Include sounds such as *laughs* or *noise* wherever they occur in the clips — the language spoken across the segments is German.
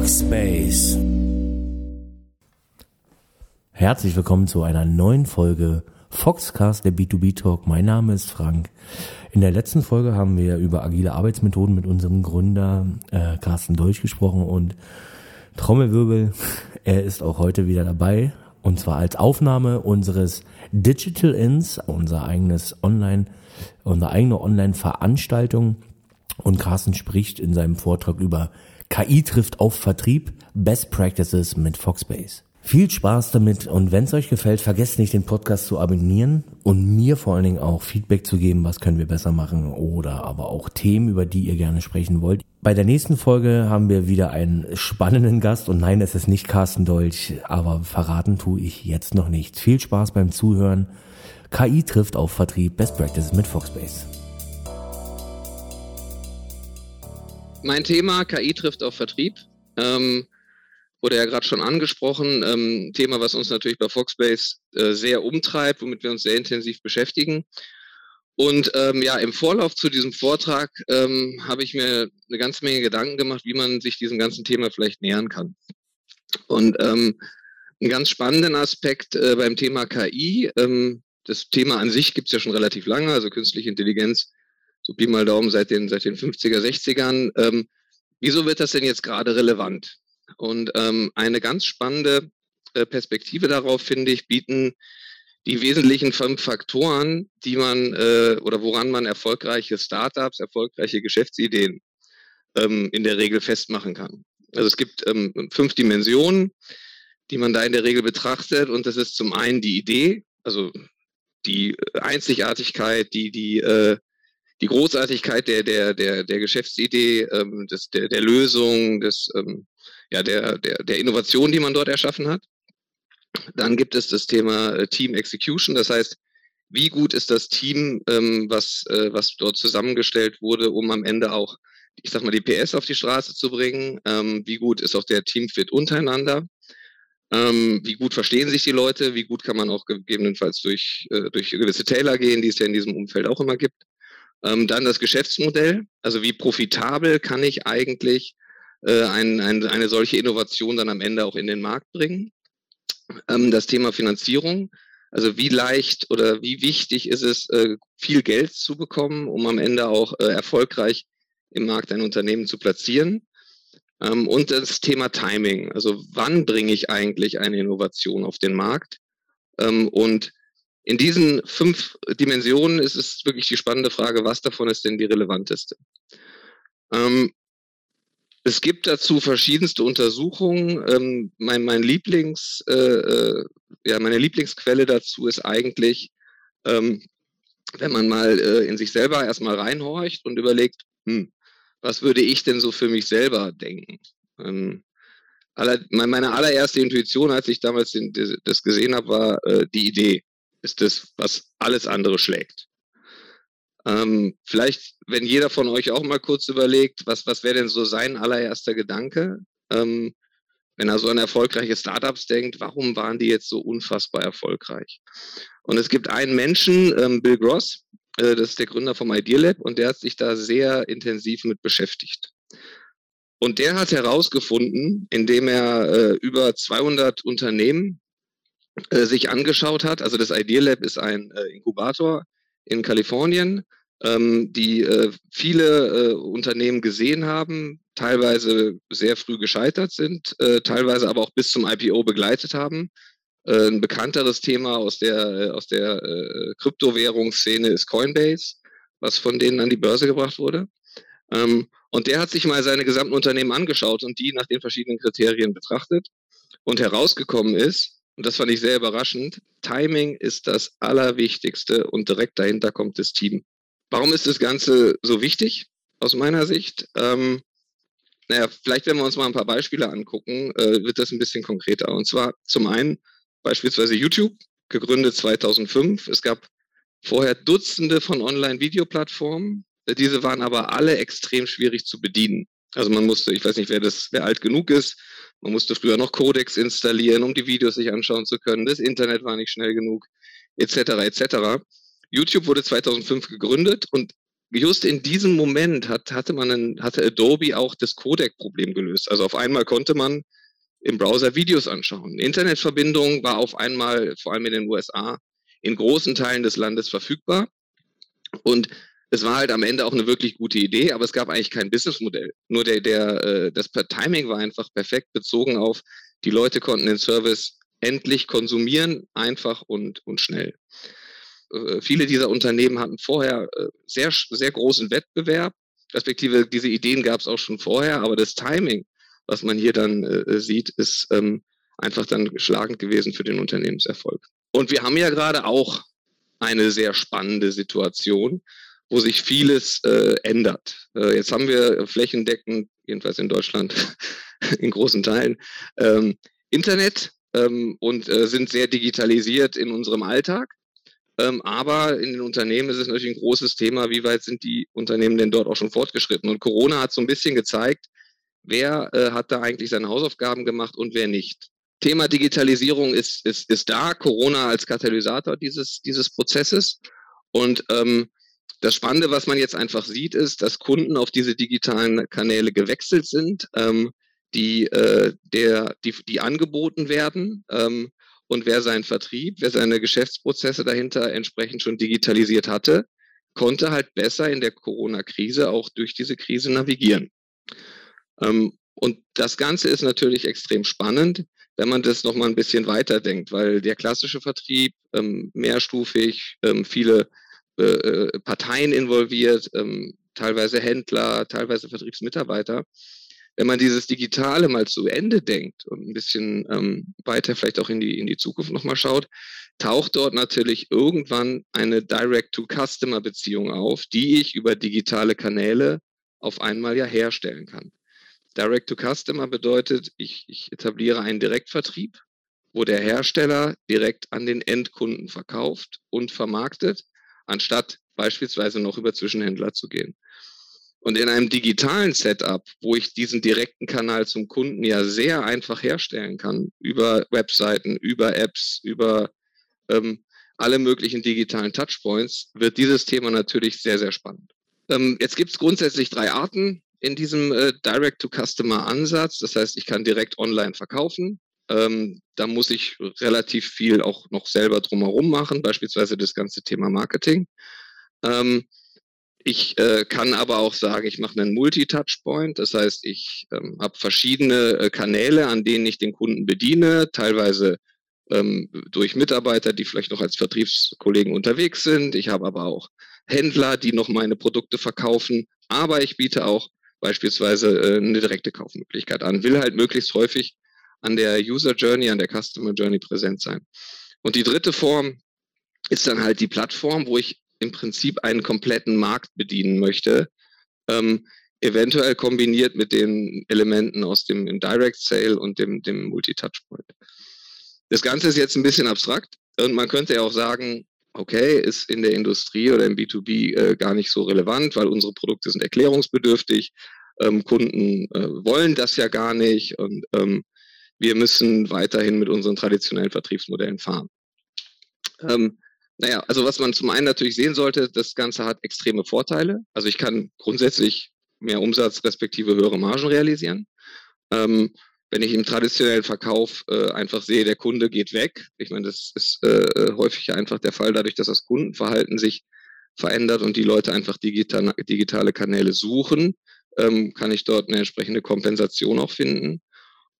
Foxbase. Herzlich willkommen zu einer neuen Folge Foxcast, der B2B Talk. Mein Name ist Frank. In der letzten Folge haben wir über agile Arbeitsmethoden mit unserem Gründer äh, Carsten Deutsch gesprochen und Trommelwirbel, er ist auch heute wieder dabei und zwar als Aufnahme unseres Digital Ins, unser eigenes Online, unsere eigene Online-Veranstaltung. Und Carsten spricht in seinem Vortrag über KI trifft auf Vertrieb, Best Practices mit Foxbase. Viel Spaß damit und wenn es euch gefällt, vergesst nicht den Podcast zu abonnieren und mir vor allen Dingen auch Feedback zu geben, was können wir besser machen oder aber auch Themen, über die ihr gerne sprechen wollt. Bei der nächsten Folge haben wir wieder einen spannenden Gast und nein, es ist nicht Carsten Dolch, aber verraten tue ich jetzt noch nicht. Viel Spaß beim Zuhören. KI trifft auf Vertrieb Best Practices mit Foxbase. Mein Thema KI trifft auf Vertrieb. Ähm wurde ja gerade schon angesprochen, ähm, Thema, was uns natürlich bei Foxbase äh, sehr umtreibt, womit wir uns sehr intensiv beschäftigen. Und ähm, ja, im Vorlauf zu diesem Vortrag ähm, habe ich mir eine ganze Menge Gedanken gemacht, wie man sich diesem ganzen Thema vielleicht nähern kann. Und ähm, einen ganz spannenden Aspekt äh, beim Thema KI, ähm, das Thema an sich gibt es ja schon relativ lange, also künstliche Intelligenz, so Pi mal Daumen seit den, seit den 50er, 60ern. Ähm, wieso wird das denn jetzt gerade relevant? Und ähm, eine ganz spannende äh, Perspektive darauf, finde ich, bieten die wesentlichen fünf Faktoren, die man äh, oder woran man erfolgreiche Startups, erfolgreiche Geschäftsideen ähm, in der Regel festmachen kann. Also es gibt ähm, fünf Dimensionen, die man da in der Regel betrachtet und das ist zum einen die Idee, also die Einzigartigkeit, die die äh, die Großartigkeit der der der der Geschäftsidee, ähm, des, der der Lösung, des ähm, ja, der, der, der Innovation, die man dort erschaffen hat. Dann gibt es das Thema äh, Team Execution, das heißt, wie gut ist das Team, ähm, was, äh, was dort zusammengestellt wurde, um am Ende auch, ich sag mal, die PS auf die Straße zu bringen? Ähm, wie gut ist auch der Teamfit untereinander? Ähm, wie gut verstehen sich die Leute? Wie gut kann man auch gegebenenfalls durch, äh, durch gewisse Taylor gehen, die es ja in diesem Umfeld auch immer gibt? Ähm, dann das Geschäftsmodell. Also wie profitabel kann ich eigentlich äh, ein, ein, eine solche Innovation dann am Ende auch in den Markt bringen. Ähm, das Thema Finanzierung, also wie leicht oder wie wichtig ist es, äh, viel Geld zu bekommen, um am Ende auch äh, erfolgreich im Markt ein Unternehmen zu platzieren. Ähm, und das Thema Timing, also wann bringe ich eigentlich eine Innovation auf den Markt? Ähm, und in diesen fünf Dimensionen ist es wirklich die spannende Frage, was davon ist denn die relevanteste? Ähm, es gibt dazu verschiedenste Untersuchungen. Ähm, mein, mein Lieblings, äh, äh, ja, meine Lieblingsquelle dazu ist eigentlich, ähm, wenn man mal äh, in sich selber erstmal reinhorcht und überlegt, hm, was würde ich denn so für mich selber denken? Ähm, aller, meine allererste Intuition, als ich damals den, das gesehen habe, war äh, die Idee. Ist das, was alles andere schlägt. Ähm, vielleicht, wenn jeder von euch auch mal kurz überlegt, was, was wäre denn so sein allererster Gedanke, ähm, wenn er so an erfolgreiche Startups denkt, warum waren die jetzt so unfassbar erfolgreich? Und es gibt einen Menschen, ähm, Bill Gross, äh, das ist der Gründer vom Ideal Lab, und der hat sich da sehr intensiv mit beschäftigt. Und der hat herausgefunden, indem er äh, über 200 Unternehmen äh, sich angeschaut hat, also das Ideal Lab ist ein äh, Inkubator, in Kalifornien, ähm, die äh, viele äh, Unternehmen gesehen haben, teilweise sehr früh gescheitert sind, äh, teilweise aber auch bis zum IPO begleitet haben. Ein bekannteres Thema aus der, aus der äh, Kryptowährungsszene ist Coinbase, was von denen an die Börse gebracht wurde. Ähm, und der hat sich mal seine gesamten Unternehmen angeschaut und die nach den verschiedenen Kriterien betrachtet. Und herausgekommen ist, und das fand ich sehr überraschend, Timing ist das Allerwichtigste und direkt dahinter kommt das Team. Warum ist das Ganze so wichtig aus meiner Sicht? Ähm, naja, vielleicht wenn wir uns mal ein paar Beispiele angucken, äh, wird das ein bisschen konkreter. Und zwar zum einen beispielsweise YouTube, gegründet 2005. Es gab vorher Dutzende von Online-Videoplattformen. Diese waren aber alle extrem schwierig zu bedienen. Also man musste, ich weiß nicht, wer das, wer alt genug ist, man musste früher noch Codex installieren, um die Videos sich anschauen zu können. Das Internet war nicht schnell genug, etc. etc. YouTube wurde 2005 gegründet und just in diesem Moment hat, hatte man einen, hatte Adobe auch das Codec-Problem gelöst. Also auf einmal konnte man im Browser Videos anschauen. Internetverbindung war auf einmal, vor allem in den USA, in großen Teilen des Landes verfügbar. Und es war halt am Ende auch eine wirklich gute Idee, aber es gab eigentlich kein Businessmodell. Nur der, der, äh, das Timing war einfach perfekt bezogen auf, die Leute konnten den Service endlich konsumieren, einfach und, und schnell. Äh, viele dieser Unternehmen hatten vorher äh, sehr, sehr großen Wettbewerb, respektive diese Ideen gab es auch schon vorher, aber das Timing, was man hier dann sieht, ist ähm, einfach dann schlagend gewesen für den Unternehmenserfolg. Und wir haben ja gerade auch eine sehr spannende Situation, wo sich vieles äh, ändert. Äh, jetzt haben wir flächendeckend, jedenfalls in Deutschland, *laughs* in großen Teilen, ähm, Internet ähm, und äh, sind sehr digitalisiert in unserem Alltag. Ähm, aber in den Unternehmen ist es natürlich ein großes Thema, wie weit sind die Unternehmen denn dort auch schon fortgeschritten. Und Corona hat so ein bisschen gezeigt, wer äh, hat da eigentlich seine Hausaufgaben gemacht und wer nicht. Thema Digitalisierung ist, ist, ist da, Corona als Katalysator dieses, dieses Prozesses. Und ähm, das Spannende, was man jetzt einfach sieht, ist, dass Kunden auf diese digitalen Kanäle gewechselt sind, ähm, die, äh, der, die, die angeboten werden. Ähm, und wer seinen Vertrieb, wer seine Geschäftsprozesse dahinter entsprechend schon digitalisiert hatte, konnte halt besser in der Corona-Krise auch durch diese Krise navigieren. Ähm, und das Ganze ist natürlich extrem spannend, wenn man das nochmal ein bisschen weiterdenkt, weil der klassische Vertrieb ähm, mehrstufig, ähm, viele äh, Parteien involviert, ähm, teilweise Händler, teilweise Vertriebsmitarbeiter. Wenn man dieses Digitale mal zu Ende denkt und ein bisschen ähm, weiter vielleicht auch in die, in die Zukunft nochmal schaut, taucht dort natürlich irgendwann eine Direct-to-Customer-Beziehung auf, die ich über digitale Kanäle auf einmal ja herstellen kann. Direct-to-Customer bedeutet, ich, ich etabliere einen Direktvertrieb, wo der Hersteller direkt an den Endkunden verkauft und vermarktet anstatt beispielsweise noch über Zwischenhändler zu gehen. Und in einem digitalen Setup, wo ich diesen direkten Kanal zum Kunden ja sehr einfach herstellen kann, über Webseiten, über Apps, über ähm, alle möglichen digitalen Touchpoints, wird dieses Thema natürlich sehr, sehr spannend. Ähm, jetzt gibt es grundsätzlich drei Arten in diesem äh, Direct-to-Customer-Ansatz. Das heißt, ich kann direkt online verkaufen. Ähm, da muss ich relativ viel auch noch selber drumherum machen, beispielsweise das ganze Thema Marketing. Ähm, ich äh, kann aber auch sagen, ich mache einen Multi-Touchpoint. Das heißt, ich ähm, habe verschiedene äh, Kanäle, an denen ich den Kunden bediene, teilweise ähm, durch Mitarbeiter, die vielleicht noch als Vertriebskollegen unterwegs sind. Ich habe aber auch Händler, die noch meine Produkte verkaufen. Aber ich biete auch beispielsweise äh, eine direkte Kaufmöglichkeit an. Will halt möglichst häufig an der User Journey, an der Customer Journey präsent sein. Und die dritte Form ist dann halt die Plattform, wo ich im Prinzip einen kompletten Markt bedienen möchte, ähm, eventuell kombiniert mit den Elementen aus dem Direct Sale und dem, dem Multi-Touchpoint. Das Ganze ist jetzt ein bisschen abstrakt und man könnte ja auch sagen, okay, ist in der Industrie oder im B2B äh, gar nicht so relevant, weil unsere Produkte sind erklärungsbedürftig, ähm, Kunden äh, wollen das ja gar nicht und ähm, wir müssen weiterhin mit unseren traditionellen Vertriebsmodellen fahren. Ähm, naja, also was man zum einen natürlich sehen sollte, das Ganze hat extreme Vorteile. Also ich kann grundsätzlich mehr Umsatz respektive höhere Margen realisieren. Ähm, wenn ich im traditionellen Verkauf äh, einfach sehe, der Kunde geht weg, ich meine, das ist äh, häufig einfach der Fall, dadurch, dass das Kundenverhalten sich verändert und die Leute einfach digital, digitale Kanäle suchen, ähm, kann ich dort eine entsprechende Kompensation auch finden.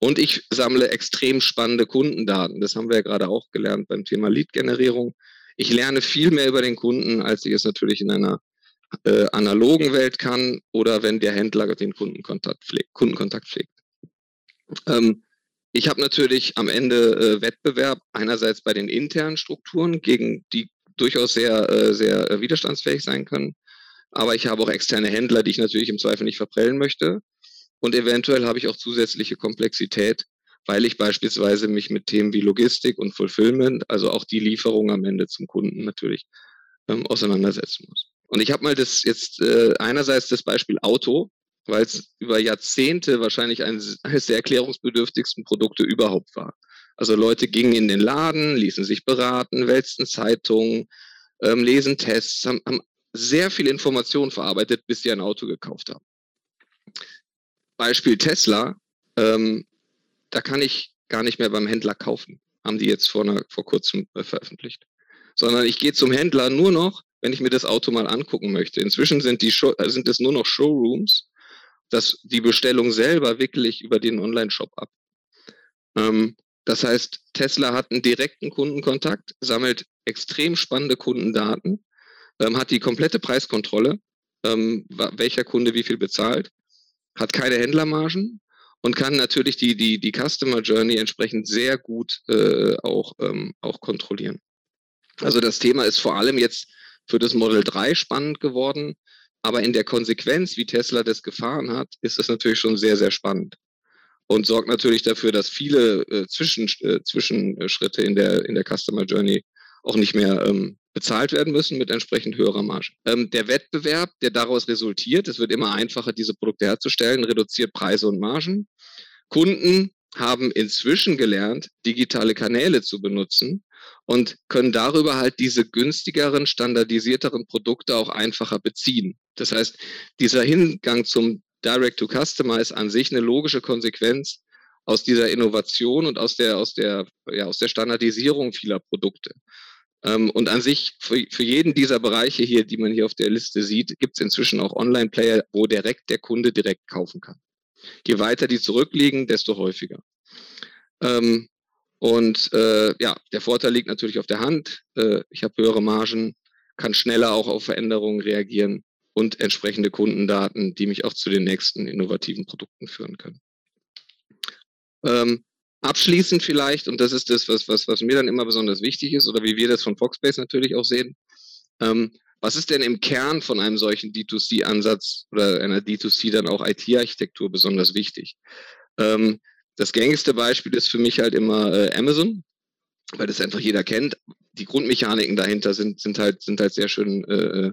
Und ich sammle extrem spannende Kundendaten. Das haben wir ja gerade auch gelernt beim Thema Lead-Generierung. Ich lerne viel mehr über den Kunden, als ich es natürlich in einer äh, analogen Welt kann oder wenn der Händler den Kundenkontakt pflegt. Kundenkontakt pflegt. Ähm, ich habe natürlich am Ende äh, Wettbewerb einerseits bei den internen Strukturen, gegen die durchaus sehr, äh, sehr äh, widerstandsfähig sein können. Aber ich habe auch externe Händler, die ich natürlich im Zweifel nicht verprellen möchte. Und eventuell habe ich auch zusätzliche Komplexität, weil ich beispielsweise mich mit Themen wie Logistik und Fulfillment, also auch die Lieferung am Ende zum Kunden natürlich, ähm, auseinandersetzen muss. Und ich habe mal das jetzt äh, einerseits das Beispiel Auto, weil es über Jahrzehnte wahrscheinlich eines, der erklärungsbedürftigsten Produkte überhaupt war. Also Leute gingen in den Laden, ließen sich beraten, wälzten Zeitungen, ähm, lesen Tests, haben, haben sehr viel Information verarbeitet, bis sie ein Auto gekauft haben. Beispiel Tesla, ähm, da kann ich gar nicht mehr beim Händler kaufen, haben die jetzt vor, einer, vor kurzem äh, veröffentlicht. Sondern ich gehe zum Händler nur noch, wenn ich mir das Auto mal angucken möchte. Inzwischen sind, die Show, äh, sind es nur noch Showrooms, dass die Bestellung selber wirklich über den Online-Shop ab. Ähm, das heißt, Tesla hat einen direkten Kundenkontakt, sammelt extrem spannende Kundendaten, ähm, hat die komplette Preiskontrolle, ähm, welcher Kunde wie viel bezahlt, hat keine Händlermargen und kann natürlich die, die, die Customer Journey entsprechend sehr gut äh, auch, ähm, auch kontrollieren. Also das Thema ist vor allem jetzt für das Model 3 spannend geworden, aber in der Konsequenz, wie Tesla das gefahren hat, ist es natürlich schon sehr, sehr spannend und sorgt natürlich dafür, dass viele äh, Zwischen, äh, Zwischenschritte in der, in der Customer Journey auch nicht mehr ähm, bezahlt werden müssen mit entsprechend höherer Marge. Ähm, der Wettbewerb, der daraus resultiert, es wird immer einfacher, diese Produkte herzustellen, reduziert Preise und Margen. Kunden haben inzwischen gelernt, digitale Kanäle zu benutzen und können darüber halt diese günstigeren, standardisierteren Produkte auch einfacher beziehen. Das heißt, dieser Hingang zum Direct-to-Customer ist an sich eine logische Konsequenz aus dieser Innovation und aus der, aus der, ja, aus der Standardisierung vieler Produkte. Ähm, und an sich, für, für jeden dieser Bereiche hier, die man hier auf der Liste sieht, gibt es inzwischen auch Online-Player, wo direkt der Kunde direkt kaufen kann. Je weiter die zurückliegen, desto häufiger. Ähm, und äh, ja, der Vorteil liegt natürlich auf der Hand. Äh, ich habe höhere Margen, kann schneller auch auf Veränderungen reagieren und entsprechende Kundendaten, die mich auch zu den nächsten innovativen Produkten führen können. Ähm, Abschließend vielleicht, und das ist das, was, was, was mir dann immer besonders wichtig ist, oder wie wir das von Foxbase natürlich auch sehen, ähm, was ist denn im Kern von einem solchen D2C-Ansatz oder einer D2C dann auch IT-Architektur besonders wichtig? Ähm, das gängigste Beispiel ist für mich halt immer äh, Amazon, weil das einfach jeder kennt. Die Grundmechaniken dahinter sind, sind, halt, sind halt sehr schön äh, äh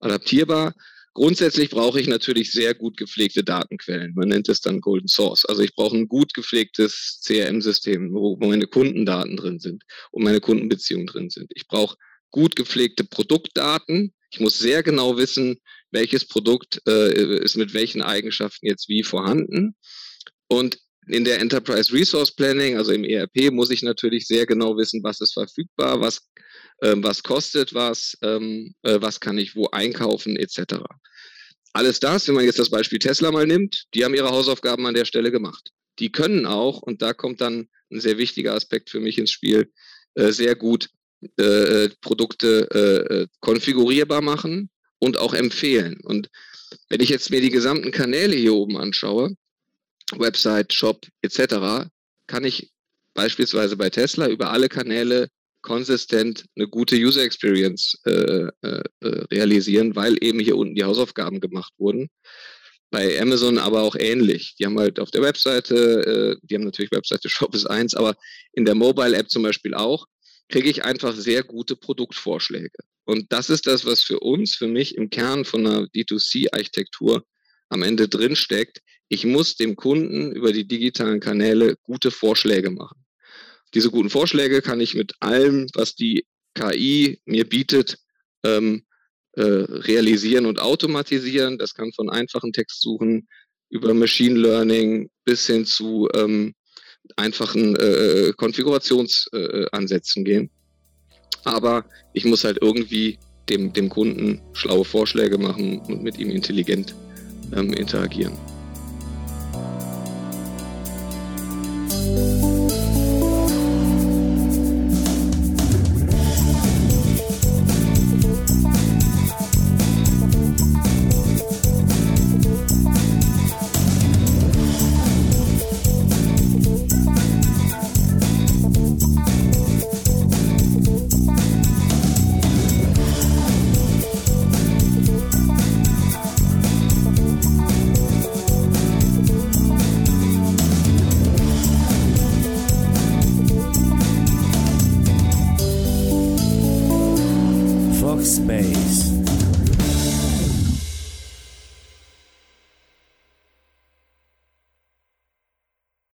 adaptierbar. Grundsätzlich brauche ich natürlich sehr gut gepflegte Datenquellen. Man nennt es dann Golden Source. Also ich brauche ein gut gepflegtes CRM-System, wo, meine Kundendaten drin sind und meine Kundenbeziehungen drin sind. Ich brauche gut gepflegte Produktdaten. Ich muss sehr genau wissen, welches Produkt äh, ist mit welchen Eigenschaften jetzt wie vorhanden. Und in der Enterprise Resource Planning, also im ERP, muss ich natürlich sehr genau wissen, was ist verfügbar, was was kostet was, ähm, äh, was kann ich wo einkaufen, etc. Alles das, wenn man jetzt das Beispiel Tesla mal nimmt, die haben ihre Hausaufgaben an der Stelle gemacht. Die können auch, und da kommt dann ein sehr wichtiger Aspekt für mich ins Spiel, äh, sehr gut äh, Produkte konfigurierbar machen und auch empfehlen. Und wenn ich jetzt mir die gesamten Kanäle hier oben anschaue, Website, Shop etc., kann ich beispielsweise bei Tesla über alle Kanäle konsistent eine gute User Experience äh, äh, äh, realisieren, weil eben hier unten die Hausaufgaben gemacht wurden. Bei Amazon aber auch ähnlich. Die haben halt auf der Webseite, äh, die haben natürlich Webseite *laughs* Shop ist eins, aber in der Mobile App zum Beispiel auch, kriege ich einfach sehr gute Produktvorschläge. Und das ist das, was für uns, für mich im Kern von einer D2C-Architektur am Ende drinsteckt. Ich muss dem Kunden über die digitalen Kanäle gute Vorschläge machen. Diese guten Vorschläge kann ich mit allem, was die KI mir bietet, ähm, äh, realisieren und automatisieren. Das kann von einfachen Textsuchen über Machine Learning bis hin zu ähm, einfachen äh, Konfigurationsansätzen äh, gehen. Aber ich muss halt irgendwie dem, dem Kunden schlaue Vorschläge machen und mit ihm intelligent ähm, interagieren.